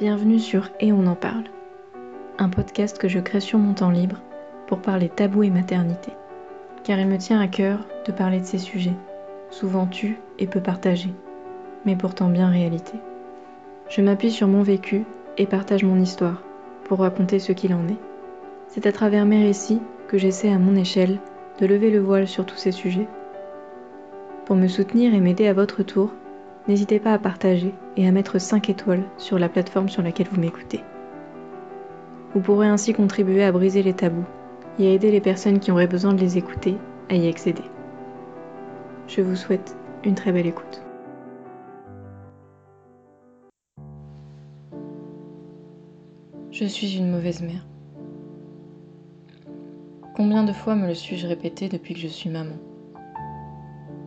Bienvenue sur Et on en parle, un podcast que je crée sur mon temps libre pour parler tabou et maternité, car il me tient à cœur de parler de ces sujets, souvent tus et peu partagés, mais pourtant bien réalité. Je m'appuie sur mon vécu et partage mon histoire pour raconter ce qu'il en est. C'est à travers mes récits que j'essaie à mon échelle de lever le voile sur tous ces sujets. Pour me soutenir et m'aider à votre tour, n'hésitez pas à partager et à mettre 5 étoiles sur la plateforme sur laquelle vous m'écoutez. Vous pourrez ainsi contribuer à briser les tabous et à aider les personnes qui auraient besoin de les écouter à y accéder. Je vous souhaite une très belle écoute. Je suis une mauvaise mère. Combien de fois me le suis-je répété depuis que je suis maman?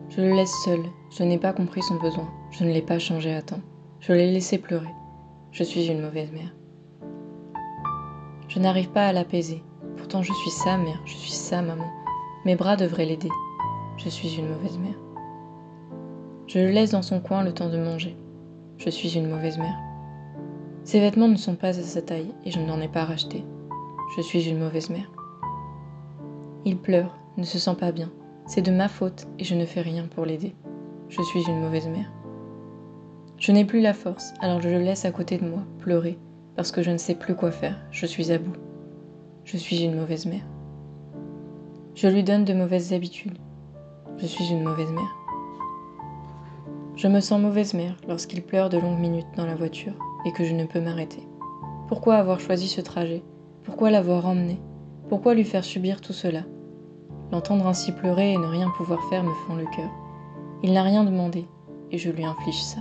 Je le laisse seul, je n'ai pas compris son besoin, je ne l'ai pas changé à temps, je l'ai laissé pleurer. Je suis une mauvaise mère. Je n'arrive pas à l'apaiser, pourtant je suis sa mère, je suis sa maman. Mes bras devraient l'aider. Je suis une mauvaise mère. Je le laisse dans son coin le temps de manger. Je suis une mauvaise mère. Ses vêtements ne sont pas à sa taille et je n'en ai pas racheté. Je suis une mauvaise mère. Il pleure, ne se sent pas bien. C'est de ma faute et je ne fais rien pour l'aider. Je suis une mauvaise mère. Je n'ai plus la force, alors je le laisse à côté de moi, pleurer, parce que je ne sais plus quoi faire, je suis à bout. Je suis une mauvaise mère. Je lui donne de mauvaises habitudes. Je suis une mauvaise mère. Je me sens mauvaise mère lorsqu'il pleure de longues minutes dans la voiture et que je ne peux m'arrêter. Pourquoi avoir choisi ce trajet? Pourquoi l'avoir emmené? Pourquoi lui faire subir tout cela? L'entendre ainsi pleurer et ne rien pouvoir faire me fend le cœur. Il n'a rien demandé et je lui inflige ça.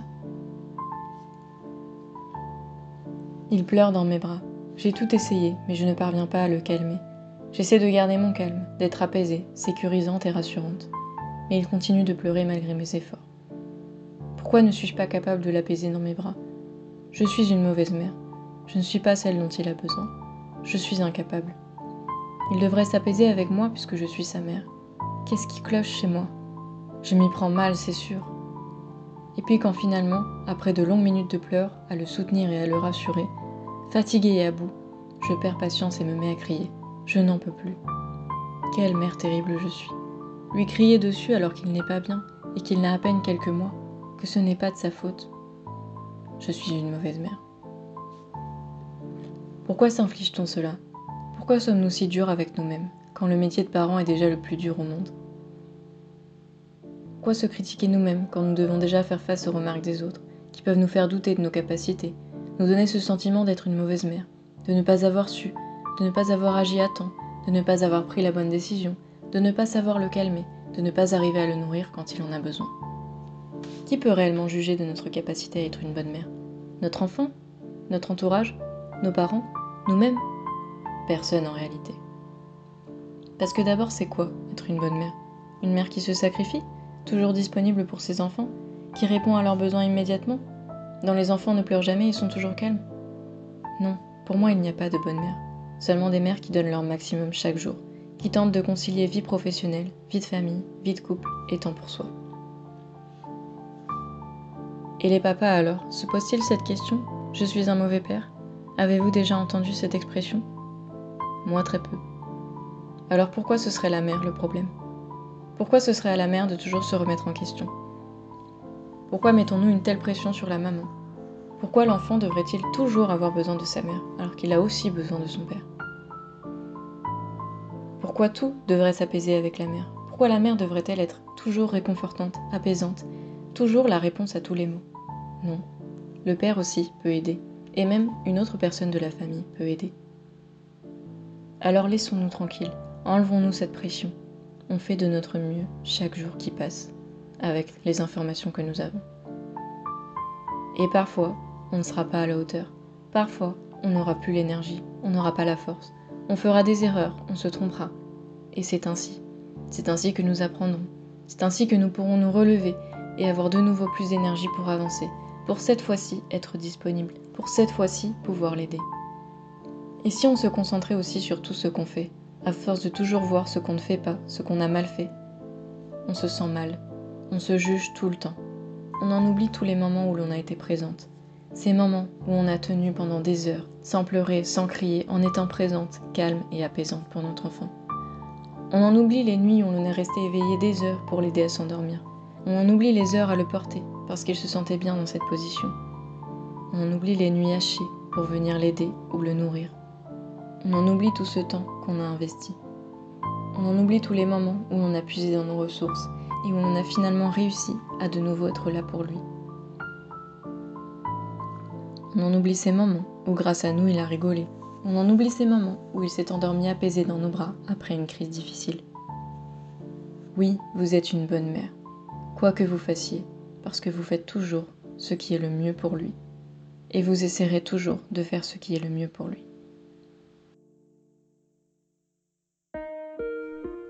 Il pleure dans mes bras. J'ai tout essayé, mais je ne parviens pas à le calmer. J'essaie de garder mon calme, d'être apaisée, sécurisante et rassurante. Mais il continue de pleurer malgré mes efforts. Pourquoi ne suis-je pas capable de l'apaiser dans mes bras? Je suis une mauvaise mère. Je ne suis pas celle dont il a besoin. Je suis incapable. Il devrait s'apaiser avec moi puisque je suis sa mère. Qu'est-ce qui cloche chez moi? Je m'y prends mal, c'est sûr. Et puis quand finalement, après de longues minutes de pleurs, à le soutenir et à le rassurer, fatiguée et à bout, je perds patience et me mets à crier. Je n'en peux plus. Quelle mère terrible je suis. Lui crier dessus alors qu'il n'est pas bien et qu'il n'a à peine quelques mois, que ce n'est pas de sa faute, je suis une mauvaise mère. Pourquoi s'inflige-t-on cela? Pourquoi sommes-nous si durs avec nous-mêmes, quand le métier de parent est déjà le plus dur au monde? Pourquoi se critiquer nous-mêmes quand nous devons déjà faire face aux remarques des autres, qui peuvent nous faire douter de nos capacités, nous donner ce sentiment d'être une mauvaise mère, de ne pas avoir su, de ne pas avoir agi à temps, de ne pas avoir pris la bonne décision, de ne pas savoir le calmer, de ne pas arriver à le nourrir quand il en a besoin. Qui peut réellement juger de notre capacité à être une bonne mère? Notre enfant? Notre entourage? Nos parents? Nous-mêmes? Personne en réalité. Parce que d'abord, c'est quoi être une bonne mère? Une mère qui se sacrifie? Toujours disponible pour ses enfants? Qui répond à leurs besoins immédiatement? Dont les enfants ne pleurent jamais et sont toujours calmes Non, pour moi, il n'y a pas de bonne mère. Seulement des mères qui donnent leur maximum chaque jour, qui tentent de concilier vie professionnelle, vie de famille, vie de couple et temps pour soi. Et les papas alors, se posent-ils cette question? Je suis un mauvais père? Avez-vous déjà entendu cette expression? Moi très peu. Alors pourquoi ce serait la mère le problème? Pourquoi ce serait à la mère de toujours se remettre en question? Pourquoi mettons-nous une telle pression sur la maman? Pourquoi l'enfant devrait-il toujours avoir besoin de sa mère alors qu'il a aussi besoin de son père? Pourquoi tout devrait s'apaiser avec la mère? Pourquoi la mère devrait-elle être toujours réconfortante, apaisante? Toujours la réponse à tous les mots. Non, le père aussi peut aider, et même une autre personne de la famille peut aider. Alors laissons-nous tranquilles, enlevons-nous cette pression. On fait de notre mieux chaque jour qui passe, avec les informations que nous avons. Et parfois, on ne sera pas à la hauteur. Parfois, on n'aura plus l'énergie, on n'aura pas la force. On fera des erreurs, on se trompera. Et c'est ainsi. C'est ainsi que nous apprendrons. C'est ainsi que nous pourrons nous relever et avoir de nouveau plus d'énergie pour avancer, pour cette fois-ci être disponible, pour cette fois-ci pouvoir l'aider. Et si on se concentrait aussi sur tout ce qu'on fait, à force de toujours voir ce qu'on ne fait pas, ce qu'on a mal fait, on se sent mal, on se juge tout le temps, on en oublie tous les moments où l'on a été présente. Ces moments où on a tenu pendant des heures, sans pleurer, sans crier, en étant présente, calme et apaisante pour notre enfant. On en oublie les nuits où l'on est resté éveillé des heures pour l'aider à s'endormir. On en oublie les heures à le porter parce qu'il se sentait bien dans cette position. On en oublie les nuits hachées pour venir l'aider ou le nourrir. On en oublie tout ce temps qu'on a investi. On en oublie tous les moments où l'on a puisé dans nos ressources et où l'on a finalement réussi à de nouveau être là pour lui. On en oublie ces moments où grâce à nous il a rigolé. On en oublie ces moments où il s'est endormi apaisé dans nos bras après une crise difficile. Oui, vous êtes une bonne mère, quoi que vous fassiez, parce que vous faites toujours ce qui est le mieux pour lui. Et vous essaierez toujours de faire ce qui est le mieux pour lui.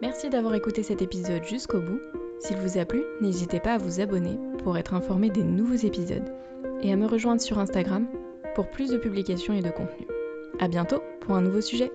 Merci d'avoir écouté cet épisode jusqu'au bout. S'il vous a plu, n'hésitez pas à vous abonner pour être informé des nouveaux épisodes et à me rejoindre sur Instagram pour plus de publications et de contenu. A bientôt pour un nouveau sujet.